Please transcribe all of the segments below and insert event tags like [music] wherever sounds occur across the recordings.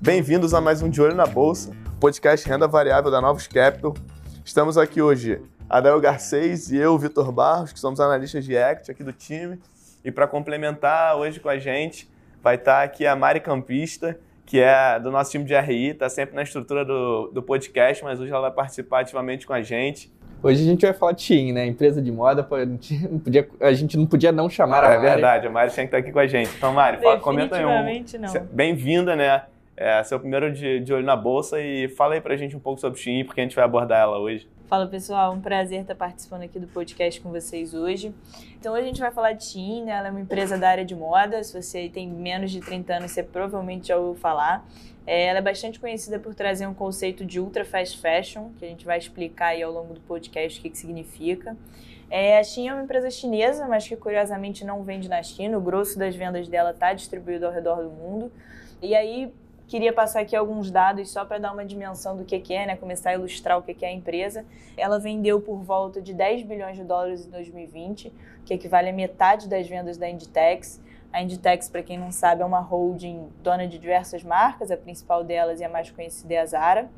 Bem-vindos a mais um De Olho na Bolsa, podcast Renda Variável da Novos Capital. Estamos aqui hoje, Adel Garcês e eu, Vitor Barros, que somos analistas de equity aqui do time. E para complementar hoje com a gente, vai estar aqui a Mari Campista, que é do nosso time de RI, está sempre na estrutura do, do podcast, mas hoje ela vai participar ativamente com a gente. Hoje a gente vai falar de Shein, né? Empresa de moda, a gente não podia, a gente não podia não chamar a É verdade, a Mari tinha que estar aqui com a gente. Então, Mari, fala, comenta aí um. não. Bem-vinda, né? É, seu primeiro de, de olho na bolsa e fala aí pra gente um pouco sobre Shein, porque a gente vai abordar ela hoje. Fala pessoal, um prazer estar participando aqui do podcast com vocês hoje. Então hoje a gente vai falar de Shein, né? ela é uma empresa da área de moda, se você tem menos de 30 anos você provavelmente já ouviu falar. É, ela é bastante conhecida por trazer um conceito de ultra fast fashion, que a gente vai explicar aí ao longo do podcast o que, que significa. É, a Shein é uma empresa chinesa, mas que curiosamente não vende na China, o grosso das vendas dela está distribuído ao redor do mundo. E aí, Queria passar aqui alguns dados só para dar uma dimensão do que, que é, né? começar a ilustrar o que, que é a empresa. Ela vendeu por volta de 10 bilhões de dólares em 2020, que equivale a metade das vendas da Inditex. A Inditex, para quem não sabe, é uma holding dona de diversas marcas, a principal delas e a mais conhecida é a Zara.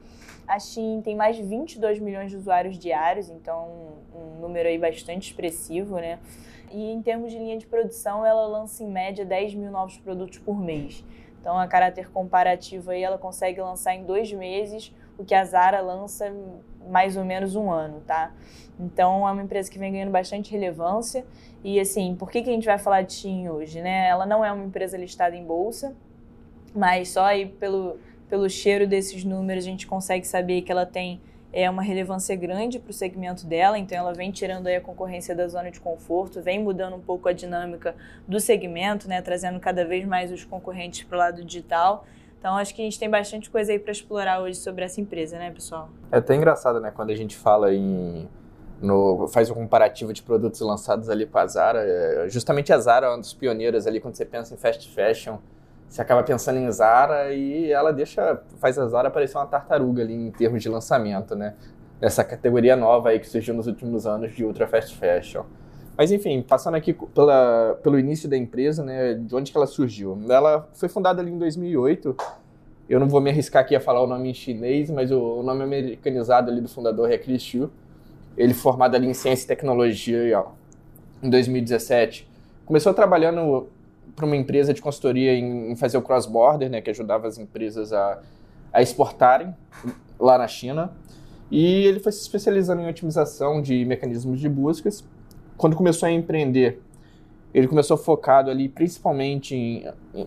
A Shein tem mais de 22 milhões de usuários diários, então um número aí bastante expressivo, né? E em termos de linha de produção, ela lança em média 10 mil novos produtos por mês. Então, a caráter comparativo aí, ela consegue lançar em dois meses o que a Zara lança mais ou menos um ano, tá? Então, é uma empresa que vem ganhando bastante relevância. E, assim, por que, que a gente vai falar de Shein hoje, né? Ela não é uma empresa listada em bolsa, mas só aí pelo, pelo cheiro desses números a gente consegue saber que ela tem é uma relevância grande para o segmento dela, então ela vem tirando aí a concorrência da zona de conforto, vem mudando um pouco a dinâmica do segmento, né, trazendo cada vez mais os concorrentes para o lado digital. Então acho que a gente tem bastante coisa aí para explorar hoje sobre essa empresa, né, pessoal? É até engraçado, né, quando a gente fala em no, faz um comparativo de produtos lançados ali com a Zara, é, justamente a Zara é uma dos pioneiros ali quando você pensa em fast fashion você acaba pensando em Zara e ela deixa, faz a Zara parecer uma tartaruga ali em termos de lançamento, né? Nessa categoria nova aí que surgiu nos últimos anos de ultra fast fashion. Mas enfim, passando aqui pela, pelo início da empresa, né, de onde que ela surgiu. Ela foi fundada ali em 2008. Eu não vou me arriscar aqui a falar o nome em chinês, mas o, o nome americanizado ali do fundador é Chris Xu. Ele formado ali em ciência e tecnologia ó, em 2017. Começou trabalhando para uma empresa de consultoria em, em fazer o cross-border, né, que ajudava as empresas a, a exportarem lá na China. E ele foi se especializando em otimização de mecanismos de buscas. Quando começou a empreender, ele começou focado ali principalmente em, em,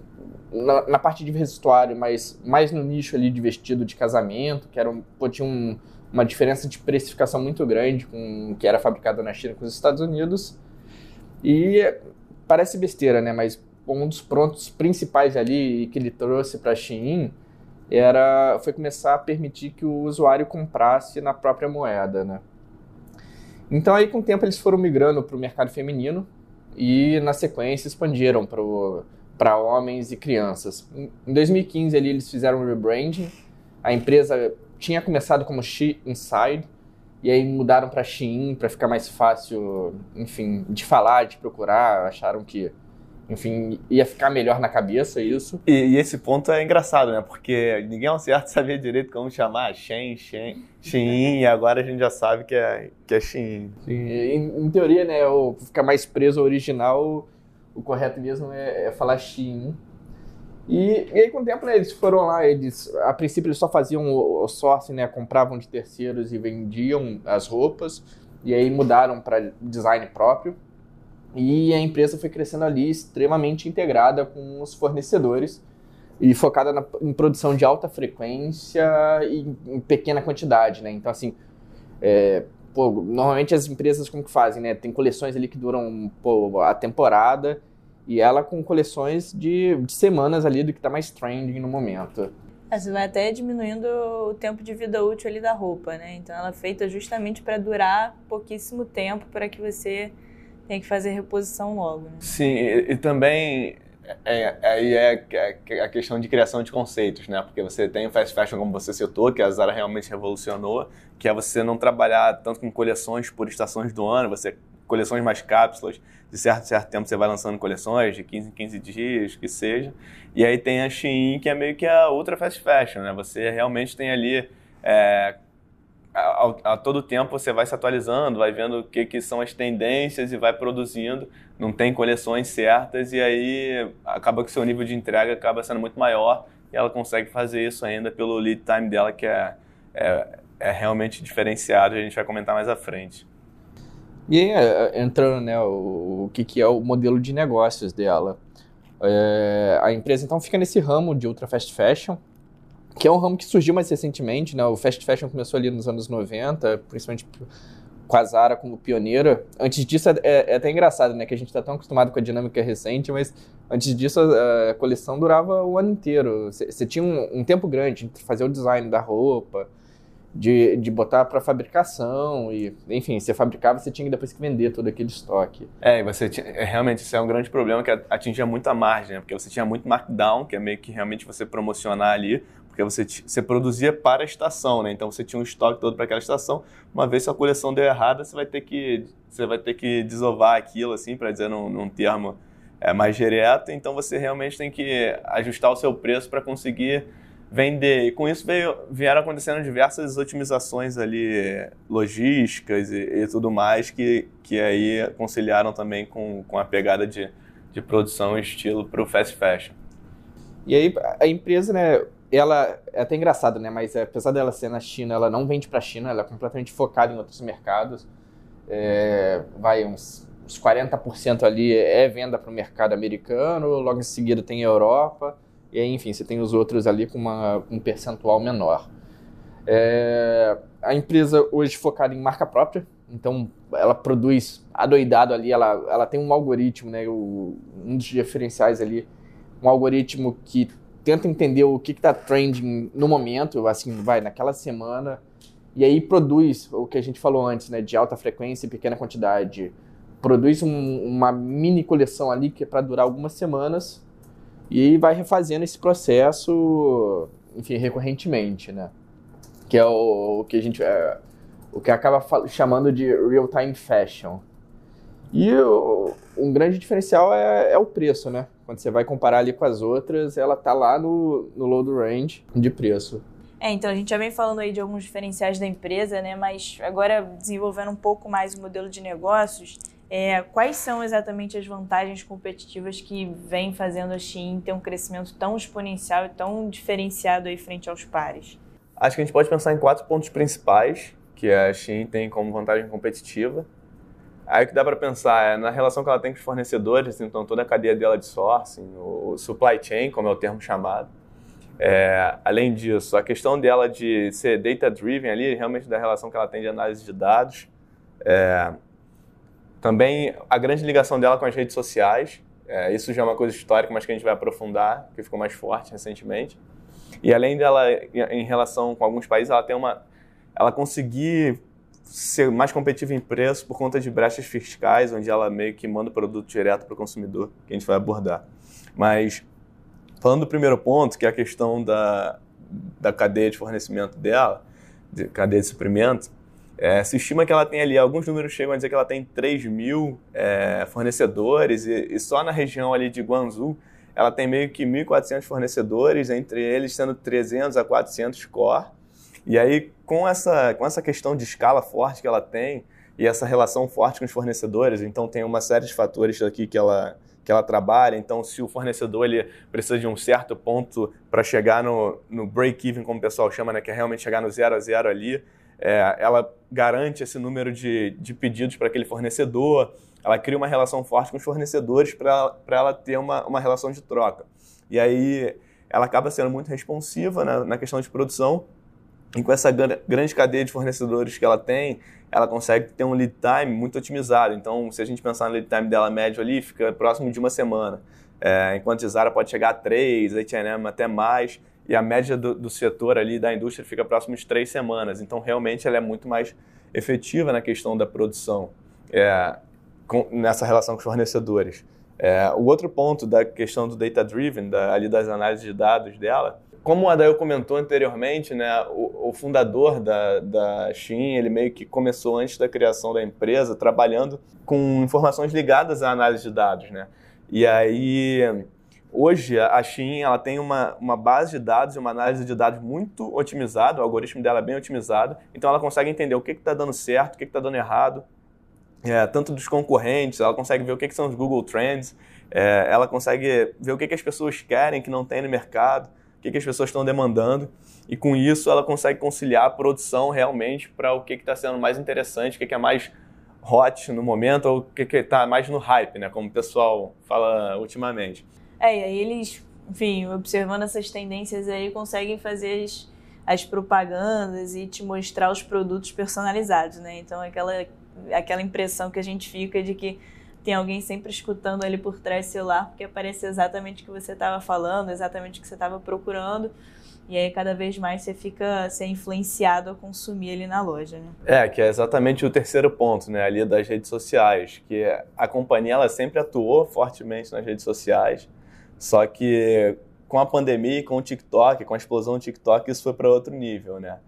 na, na, parte de vestuário, mas mais no nicho ali de vestido de casamento, que era um, tinha um, uma diferença de precificação muito grande com que era fabricado na China com os Estados Unidos. E parece besteira, né? Mas um dos pontos principais ali que ele trouxe para a Shein era foi começar a permitir que o usuário comprasse na própria moeda, né? Então aí com o tempo eles foram migrando para o mercado feminino e na sequência expandiram para homens e crianças. Em 2015 ali eles fizeram um rebranding. A empresa tinha começado como She Inside e aí mudaram para Shein para ficar mais fácil, enfim, de falar, de procurar. Acharam que enfim, ia ficar melhor na cabeça isso. E, e, esse ponto é engraçado, né? Porque ninguém ao certo [laughs] sabia direito como chamar Shen, Shen, Shein, e agora a gente já sabe que é, que é Shein. Sim, em, em, teoria, né, o, ficar mais preso ao original, o correto mesmo é, é falar Shein. E, e, aí, com o tempo, né, eles foram lá, eles, a princípio, eles só faziam o, o sourcing, né, compravam de terceiros e vendiam as roupas, e aí mudaram para design próprio. E a empresa foi crescendo ali extremamente integrada com os fornecedores e focada na, em produção de alta frequência e em pequena quantidade, né? Então, assim, é, pô, normalmente as empresas como que fazem, né? Tem coleções ali que duram pô, a temporada e ela com coleções de, de semanas ali do que está mais trending no momento. É, você vai até diminuindo o tempo de vida útil ali da roupa, né? Então ela é feita justamente para durar pouquíssimo tempo para que você tem que fazer reposição logo. Né? Sim, e, e também é, aí é, é, é, a questão de criação de conceitos, né? Porque você tem o fast fashion, como você citou, que a Zara realmente revolucionou, que é você não trabalhar tanto com coleções por estações do ano, você coleções mais cápsulas, de certo certo tempo você vai lançando coleções de 15 em 15 dias, que seja. E aí tem a Shein, que é meio que a ultra fast fashion, né? Você realmente tem ali é, a, a, todo tempo você vai se atualizando, vai vendo o que, que são as tendências e vai produzindo. Não tem coleções certas e aí acaba que o seu nível de entrega acaba sendo muito maior e ela consegue fazer isso ainda pelo lead time dela, que é, é, é realmente diferenciado a gente vai comentar mais à frente. E aí, é, entrando, né, o, o que, que é o modelo de negócios dela. É, a empresa então fica nesse ramo de ultra fast fashion, que é um ramo que surgiu mais recentemente, né? O fast fashion começou ali nos anos 90, principalmente com a Zara como pioneira. Antes disso, é, é até engraçado, né? Que a gente está tão acostumado com a dinâmica recente, mas antes disso a, a coleção durava o ano inteiro. Você tinha um, um, tempo grande entre fazer o design da roupa, de, de botar para fabricação e, enfim, você fabricava, você tinha depois que vender todo aquele estoque. É, e você tinha, é, realmente isso é um grande problema que atingia muita margem, né? porque você tinha muito markdown, que é meio que realmente você promocionar ali porque você, você produzia para a estação, né? Então você tinha um estoque todo para aquela estação. Uma vez sua coleção deu errada, você vai ter que você vai ter que desovar aquilo assim, para dizer num, num termo é, mais direto. Então você realmente tem que ajustar o seu preço para conseguir vender. E com isso veio, vieram acontecendo diversas otimizações ali logísticas e, e, tudo mais que, que aí conciliaram também com, com a pegada de, de produção e estilo para o fast fashion. E aí a empresa, né, ela é até engraçado, né? Mas é, apesar dela ser na China, ela não vende para a China, ela é completamente focada em outros mercados. É, vai uns, uns 40% ali é venda para o mercado americano, logo em seguida tem a Europa, e aí, enfim, você tem os outros ali com uma, um percentual menor. É, a empresa hoje focada em marca própria, então ela produz adoidado ali, ela, ela tem um algoritmo, né? O, um dos diferenciais ali, um algoritmo que tenta entender o que está trending no momento, assim, vai, naquela semana, e aí produz o que a gente falou antes, né, de alta frequência e pequena quantidade. Produz um, uma mini coleção ali que é para durar algumas semanas e vai refazendo esse processo, enfim, recorrentemente, né? Que é o, o que a gente é, o que acaba chamando de real time fashion. E o, um grande diferencial é, é o preço, né? Quando você vai comparar ali com as outras, ela tá lá no, no low do range de preço. É, então a gente já vem falando aí de alguns diferenciais da empresa, né? Mas agora desenvolvendo um pouco mais o modelo de negócios, é, quais são exatamente as vantagens competitivas que vem fazendo a Shein ter um crescimento tão exponencial e tão diferenciado aí frente aos pares? Acho que a gente pode pensar em quatro pontos principais que a Shein tem como vantagem competitiva. Aí o que dá para pensar é na relação que ela tem com os fornecedores, então toda a cadeia dela de sourcing, o supply chain, como é o termo chamado. É, além disso, a questão dela de ser data-driven ali, realmente da relação que ela tem de análise de dados. É, também a grande ligação dela com as redes sociais. É, isso já é uma coisa histórica, mas que a gente vai aprofundar, que ficou mais forte recentemente. E além dela, em relação com alguns países, ela tem uma... Ela conseguir ser mais competitiva em preço por conta de brechas fiscais, onde ela meio que manda o produto direto para o consumidor, que a gente vai abordar. Mas, falando do primeiro ponto, que é a questão da, da cadeia de fornecimento dela, de cadeia de suprimento, é, se estima que ela tem ali, alguns números chegam a dizer que ela tem 3 mil é, fornecedores, e, e, só na região ali de Guangzhou, ela tem meio que 1.400 fornecedores, entre eles sendo 300 a 400 core, e aí, com essa, com essa questão de escala forte que ela tem e essa relação forte com os fornecedores, então tem uma série de fatores aqui que ela, que ela trabalha. Então, se o fornecedor ele precisa de um certo ponto para chegar no, no break-even, como o pessoal chama, né, que é realmente chegar no zero a zero ali, é, ela garante esse número de, de pedidos para aquele fornecedor, ela cria uma relação forte com os fornecedores para ela ter uma, uma relação de troca. E aí ela acaba sendo muito responsiva na, na questão de produção e com essa grande cadeia de fornecedores que ela tem, ela consegue ter um lead time muito otimizado. Então, se a gente pensar no lead time dela médio ali, fica próximo de uma semana. É, enquanto Zara pode chegar a três, H&M até mais, e a média do, do, setor ali da indústria fica próximo de três semanas. Então, realmente, ela é muito mais efetiva na questão da produção, é, com, nessa relação com os fornecedores. É, o outro ponto da questão do data-driven, da, ali das análises de dados dela, como o Adael comentou anteriormente, né, o, o, fundador da, da Shein, ele meio que começou antes da criação da empresa, trabalhando com informações ligadas à análise de dados, né? E aí, hoje, a Shein, ela tem uma, uma base de dados e uma análise de dados muito otimizada, o algoritmo dela é bem otimizado, então ela consegue entender o que está dando certo, o que está dando errado, é, tanto dos concorrentes, ela consegue ver o que, que são os Google Trends, é, ela consegue ver o que, que as pessoas querem que não tem no mercado, o que, que as pessoas estão demandando, e com isso ela consegue conciliar a produção realmente para o que está sendo mais interessante, o que, que é mais hot no momento, ou o que está mais no hype, né, como o pessoal fala ultimamente. É, e aí eles, enfim, observando essas tendências aí, conseguem fazer as, as propagandas e te mostrar os produtos personalizados, né? Então, aquela aquela impressão que a gente fica de que tem alguém sempre escutando ali por trás do celular, porque aparece exatamente o que você estava falando, exatamente o que você estava procurando. E aí cada vez mais você fica ser influenciado a consumir ali na loja, né? É, que é exatamente o terceiro ponto, né, ali das redes sociais, que a companhia ela sempre atuou fortemente nas redes sociais, só que com a pandemia, com o TikTok, com a explosão do TikTok, isso foi para outro nível, né?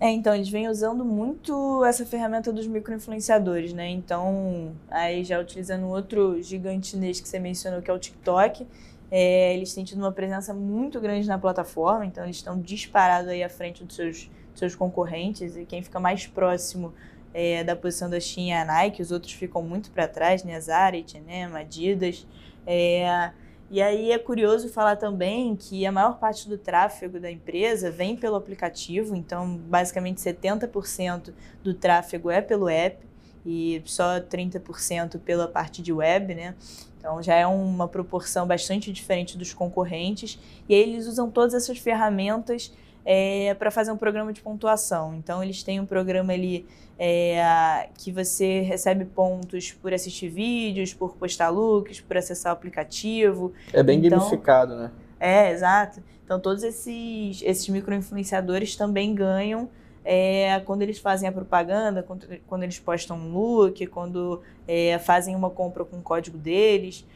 É, então, eles vêm usando muito essa ferramenta dos microinfluenciadores, né? Então, aí já utilizando outro gigante chinês que você mencionou, que é o TikTok, é, eles têm tido uma presença muito grande na plataforma, então eles estão disparados aí à frente dos seus, dos seus concorrentes, e quem fica mais próximo é, da posição da Shein é a Nike, os outros ficam muito para trás, né? Zara, H&M, Adidas, é... E aí é curioso falar também que a maior parte do tráfego da empresa vem pelo aplicativo, então basicamente 70% do tráfego é pelo app e só 30% pela parte de web, né? Então já é uma proporção bastante diferente dos concorrentes. E aí eles usam todas essas ferramentas é, para fazer um programa de pontuação. Então eles têm um programa ali é, que você recebe pontos por assistir vídeos, por postar looks, por acessar o aplicativo. É bem então, gamificado, né? É, exato. Então todos esses, esses micro-influenciadores também ganham é, quando eles fazem a propaganda, quando, quando eles postam um look, quando é, fazem uma compra com o código deles.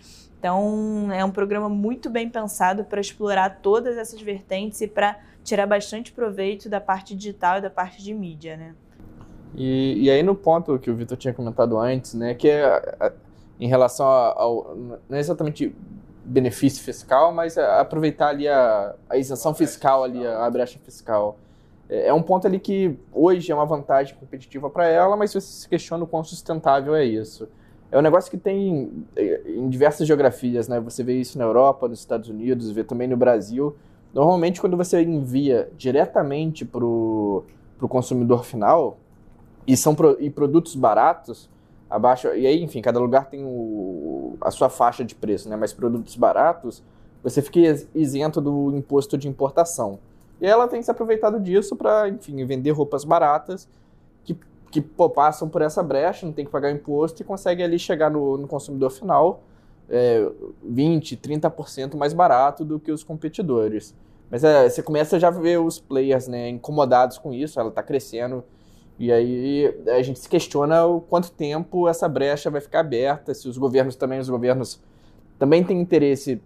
Então é um programa muito bem pensado para explorar todas essas vertentes e para tirar bastante proveito da parte digital e da parte de mídia, né? E, e aí no ponto que o Vitor tinha comentado antes, né, que é em relação ao, não é exatamente benefício fiscal, mas é aproveitar ali a, a isenção fiscal ali, a, a brecha fiscal. É, é um ponto ali que hoje é uma vantagem competitiva para ela, mas você se questiona o quão sustentável é isso. É um negócio que tem é, em diversas geografias, né? Você vê isso na Europa, nos Estados Unidos, vê também no Brasil. Normalmente, quando você envia diretamente para o consumidor final, e são pro, e produtos baratos, abaixo. E aí, enfim, cada lugar tem o, a sua faixa de preço, né? Mas produtos baratos, você fica isento do imposto de importação. E ela tem se aproveitado disso para, enfim, vender roupas baratas que, pô, passam por essa brecha, não tem que pagar imposto e consegue ali chegar no, no consumidor final é, 20, 30% mais barato do que os competidores. Mas é, você começa já a ver os players né, incomodados com isso, ela está crescendo e aí a gente se questiona o quanto tempo essa brecha vai ficar aberta, se os governos também, os governos também têm interesse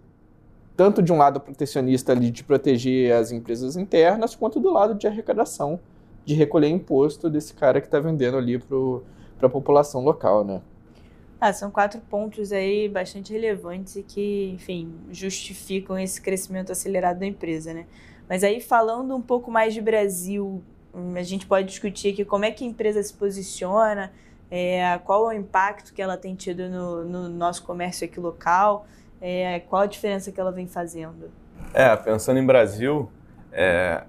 tanto de um lado protecionista ali de proteger as empresas internas, quanto do lado de arrecadação, de recolher imposto desse cara que está vendendo ali para a população local, né? Ah, são quatro pontos aí bastante relevantes e que, enfim, justificam esse crescimento acelerado da empresa, né? Mas aí falando um pouco mais de Brasil, a gente pode discutir aqui como é que a empresa se posiciona, é, qual é o impacto que ela tem tido no, no nosso comércio aqui local, é, qual a diferença que ela vem fazendo. É, pensando em Brasil, é,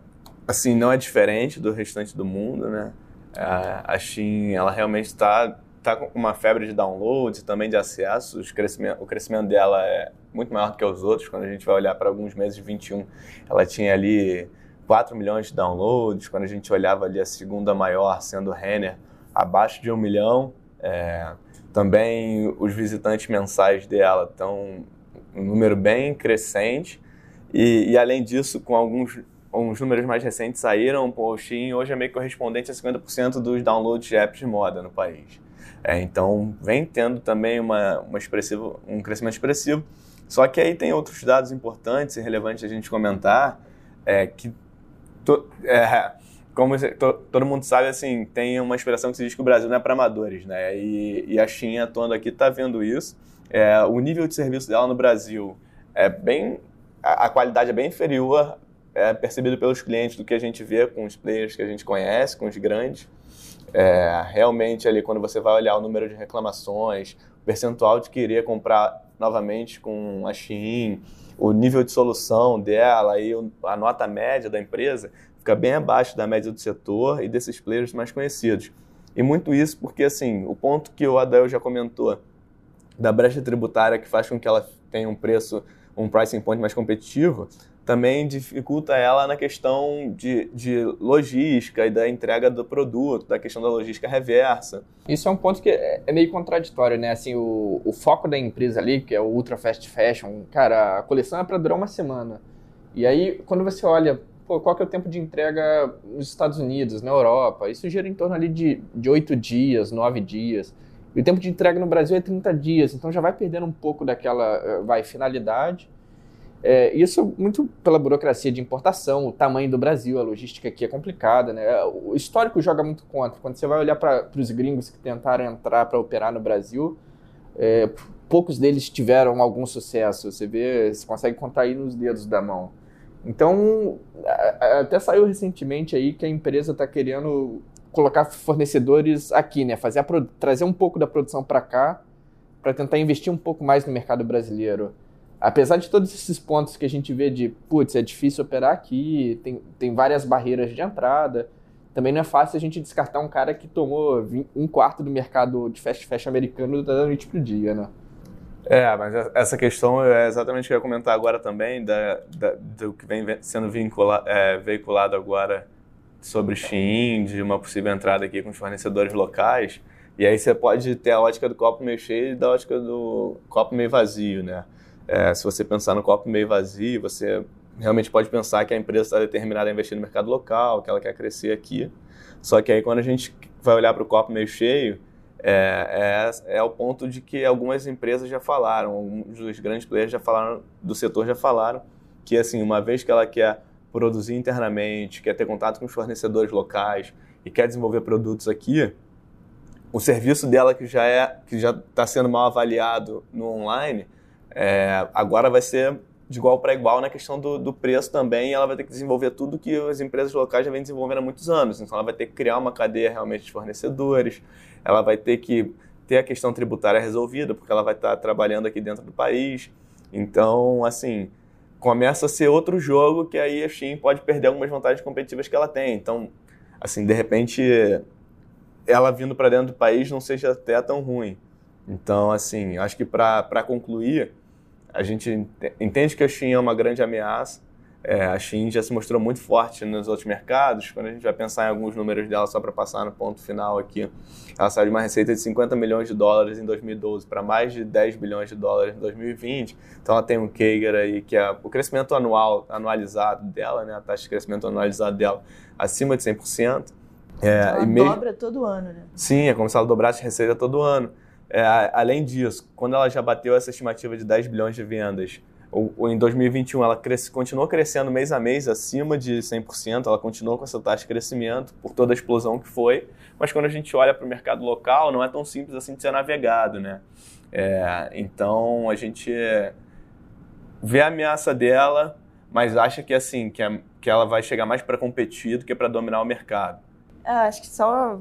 assim, não é diferente do restante do mundo, né? A, Shein, ela realmente está tá com uma febre de downloads e também de acessos. Crescimento, o crescimento dela é muito maior que os outros. Quando a gente vai olhar para alguns meses de 21, ela tinha ali 4 milhões de downloads, quando a gente olhava ali a segunda maior, sendo Renner, abaixo de um milhão. É, também os visitantes mensais dela estão um número bem crescente. E, e, além disso, com alguns, alguns números mais recentes saíram, o Shein hoje é meio correspondente a 50% dos downloads de apps de moda no país. É, então, vem tendo também uma, uma expressivo, um crescimento expressivo. Só que aí tem outros dados importantes e relevantes a gente comentar, é, que to, é, como to, todo mundo sabe, assim, tem uma expressão que se diz que o Brasil não é para amadores, né? E, e, a China atuando aqui está vendo isso. É, o nível de serviço dela no Brasil é bem, a, a qualidade é bem inferior, é percebido pelos clientes do que a gente vê com os players que a gente conhece, com os grandes. É, realmente ali quando você vai olhar o número de reclamações, o percentual de querer comprar novamente com a Shein, o nível de solução dela e a nota média da empresa fica bem abaixo da média do setor e desses players mais conhecidos. E muito isso porque, assim, o ponto que o Adel já comentou da brecha tributária que faz com que ela tenha um preço, um pricing point mais competitivo, também dificulta ela na questão de, de logística e da entrega do produto, da questão da logística reversa. Isso é um ponto que é, é meio contraditório, né? Assim, o, o foco da empresa ali, que é o Ultra Fast Fashion, cara, a coleção é para durar uma semana. E aí, quando você olha, pô, qual que é o tempo de entrega nos Estados Unidos, na Europa, isso gira em torno ali de, de 8 dias, 9 dias. E o tempo de entrega no Brasil é 30 dias, então já vai perdendo um pouco daquela, eh, vai, finalidade é, isso muito pela burocracia de importação, o tamanho do Brasil, a logística aqui é complicada, né? O histórico joga muito contra. Quando você vai olhar para os gringos que tentaram entrar para operar no Brasil, é, poucos deles tiveram algum sucesso. Você vê, você consegue contar aí nos dedos da mão. Então, até saiu recentemente aí que a empresa está querendo colocar fornecedores aqui, né? Fazer trazer um pouco da produção para cá, para tentar investir um pouco mais no mercado brasileiro apesar de todos esses pontos que a gente vê de, putz, é difícil operar aqui, tem, tem várias barreiras de entrada, também não é fácil a gente descartar um cara que tomou um quarto do mercado de fast fashion americano da noite pro dia, né? É, mas essa questão é exatamente o que eu ia comentar agora também, da, da do que vem sendo vincula, é, veiculado agora sobre Shein, de uma possível entrada aqui com os fornecedores locais. E aí você pode ter a ótica do copo meio cheio e da ótica do copo meio vazio, né? É, se você pensar no copo meio vazio, você realmente pode pensar que a empresa está determinada a investir no mercado local, que ela quer crescer aqui. Só que aí quando a gente vai olhar para o copo meio cheio, é, é, é o ponto de que algumas empresas já falaram, alguns dos grandes players já falaram, do setor já falaram, que assim, uma vez que ela quer produzir internamente, quer ter contato com os fornecedores locais e quer desenvolver produtos aqui, o serviço dela que já é que já está sendo mal avaliado no online, é, agora vai ser de igual para igual na questão do, do, preço também, ela vai ter que desenvolver tudo que as empresas locais já vêm desenvolvendo há muitos anos. Então, ela vai ter que criar uma cadeia realmente de fornecedores, ela vai ter que ter a questão tributária resolvida, porque ela vai estar trabalhando aqui dentro do país. Então, assim, começa a ser outro jogo que aí a Shein pode perder algumas vantagens competitivas que ela tem. Então, assim, de repente, ela vindo para dentro do país não seja até tão ruim. Então, assim, acho que para concluir, a gente entende que a China é uma grande ameaça. É, a China já se mostrou muito forte nos outros mercados. Quando a gente vai pensar em alguns números dela, só para passar no ponto final aqui, ela saiu de uma receita de 50 milhões de dólares em 2012 para mais de 10 bilhões de dólares em 2020. Então ela tem um CAGR aí que é o crescimento anual, anualizado dela, né, a taxa de crescimento anualizado dela acima de 100%. É, ela e dobra todo ano, né? Sim, é como se ela dobrasse receita todo ano. É, além disso, quando ela já bateu essa estimativa de 10 bilhões de vendas, ou, em 2021 ela cresce, continuou crescendo mês a mês acima de 100%, ela continuou com essa taxa de crescimento por toda a explosão que foi, mas quando a gente olha para o mercado local, não é tão simples assim de ser navegado, né? É, então a gente vê a ameaça dela, mas acha que assim que, a, que ela vai chegar mais para competir do que para dominar o mercado. Ah, acho que só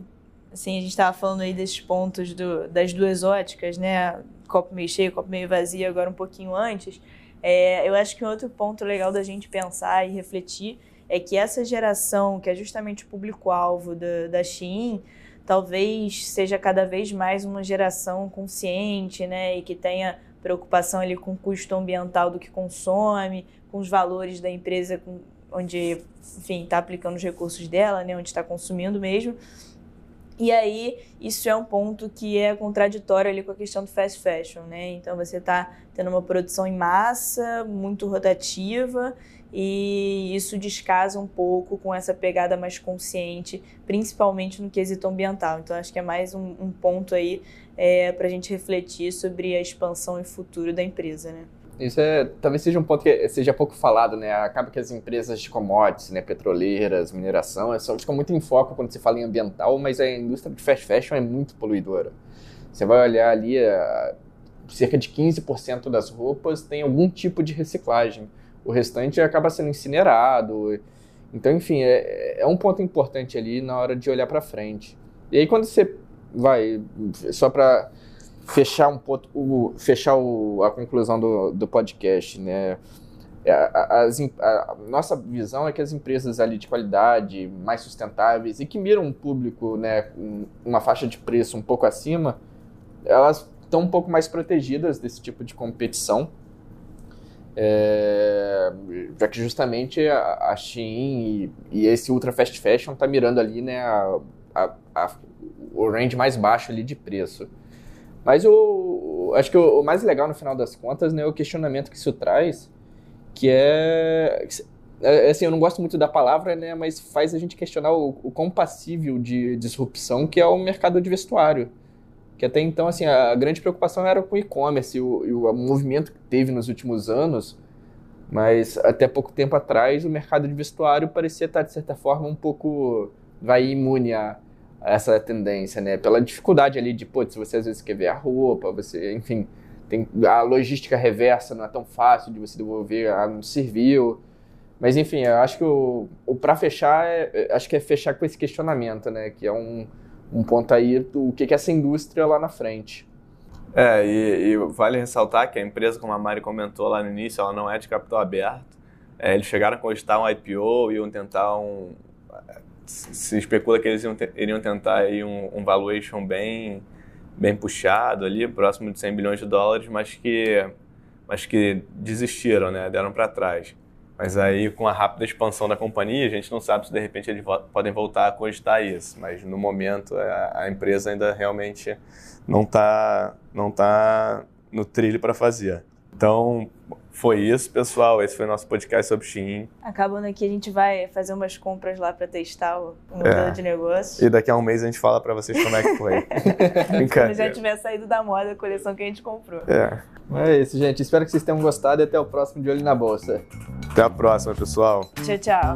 assim, a gente estava falando aí desses pontos do, das duas óticas, né? Copo meio cheio, copo meio vazio, agora um pouquinho antes. É, eu acho que um outro ponto legal da gente pensar e refletir é que essa geração, que é justamente o público-alvo da, da Shein, talvez seja cada vez mais uma geração consciente, né? E que tenha preocupação ali com o custo ambiental do que consome, com os valores da empresa, com, onde, enfim, está aplicando os recursos dela, né? Onde está consumindo mesmo. E aí, isso é um ponto que é contraditório ali com a questão do fast fashion, né? Então, você está tendo uma produção em massa, muito rotativa, e isso descasa um pouco com essa pegada mais consciente, principalmente no quesito ambiental. Então, acho que é mais um, um ponto aí é, para a gente refletir sobre a expansão e futuro da empresa, né? Isso é, talvez seja um ponto que seja pouco falado, né? Acaba que as empresas de commodities, né, petroleiras, mineração, só ficam muito em foco quando se fala em ambiental, mas a indústria de fast fashion é muito poluidora. Você vai olhar ali, cerca de 15% das roupas tem algum tipo de reciclagem. O restante acaba sendo incinerado. Então, enfim, é, é um ponto importante ali na hora de olhar para frente. E aí quando você vai, só para fechar um ponto, o, fechar o, a conclusão do, do podcast, né? É, a, a, a, nossa visão é que as empresas ali de qualidade, mais sustentáveis e que miram um público, né, uma faixa de preço um pouco acima, elas estão um pouco mais protegidas desse tipo de competição. É, já que justamente a, a Shein e, e, esse ultra fast fashion tá mirando ali, né, a, a, o range mais baixo ali de preço. Mas o, acho que o, mais legal no final das contas né, é o questionamento que isso traz, que é, é, assim, eu não gosto muito da palavra, né, mas faz a gente questionar o, o quão passível de disrupção que é o mercado de vestuário. Que até então, assim, a grande preocupação era com o e-commerce e o, o movimento que teve nos últimos anos, mas até pouco tempo atrás o mercado de vestuário parecia estar, de certa forma, um pouco vai imune a, essa tendência, né? Pela dificuldade ali de, putz, você às vezes quer ver a roupa, você, enfim, tem a logística reversa não é tão fácil de você devolver, ah, não serviu. Mas enfim, eu acho que o, o para fechar, é, acho que é fechar com esse questionamento, né? Que é um, um ponto aí do que, que é essa indústria lá na frente. É, e, e, vale ressaltar que a empresa, como a Mari comentou lá no início, ela não é de capital aberto. É, eles chegaram a cogitar um IPO, iam tentar um, se especula que eles iam, iriam tentar aí um, um valuation bem, bem puxado ali, próximo de 100 bilhões de dólares, mas que, mas que desistiram, né? deram para trás. Mas aí, com a rápida expansão da companhia, a gente não sabe se de repente eles podem voltar a cogitar isso. Mas no momento, a, a empresa ainda realmente não está não tá no trilho para fazer. Então, foi isso, pessoal. Esse foi o nosso podcast sobre Shein. Acabando aqui, a gente vai fazer umas compras lá para testar o modelo é. de negócio. E daqui a um mês a gente fala para vocês como é que foi. [laughs] Quando já tiver saído da moda a coleção que a gente comprou. É. É isso, gente. Espero que vocês tenham gostado e até o próximo De Olho na Bolsa. Até a próxima, pessoal. Tchau, tchau.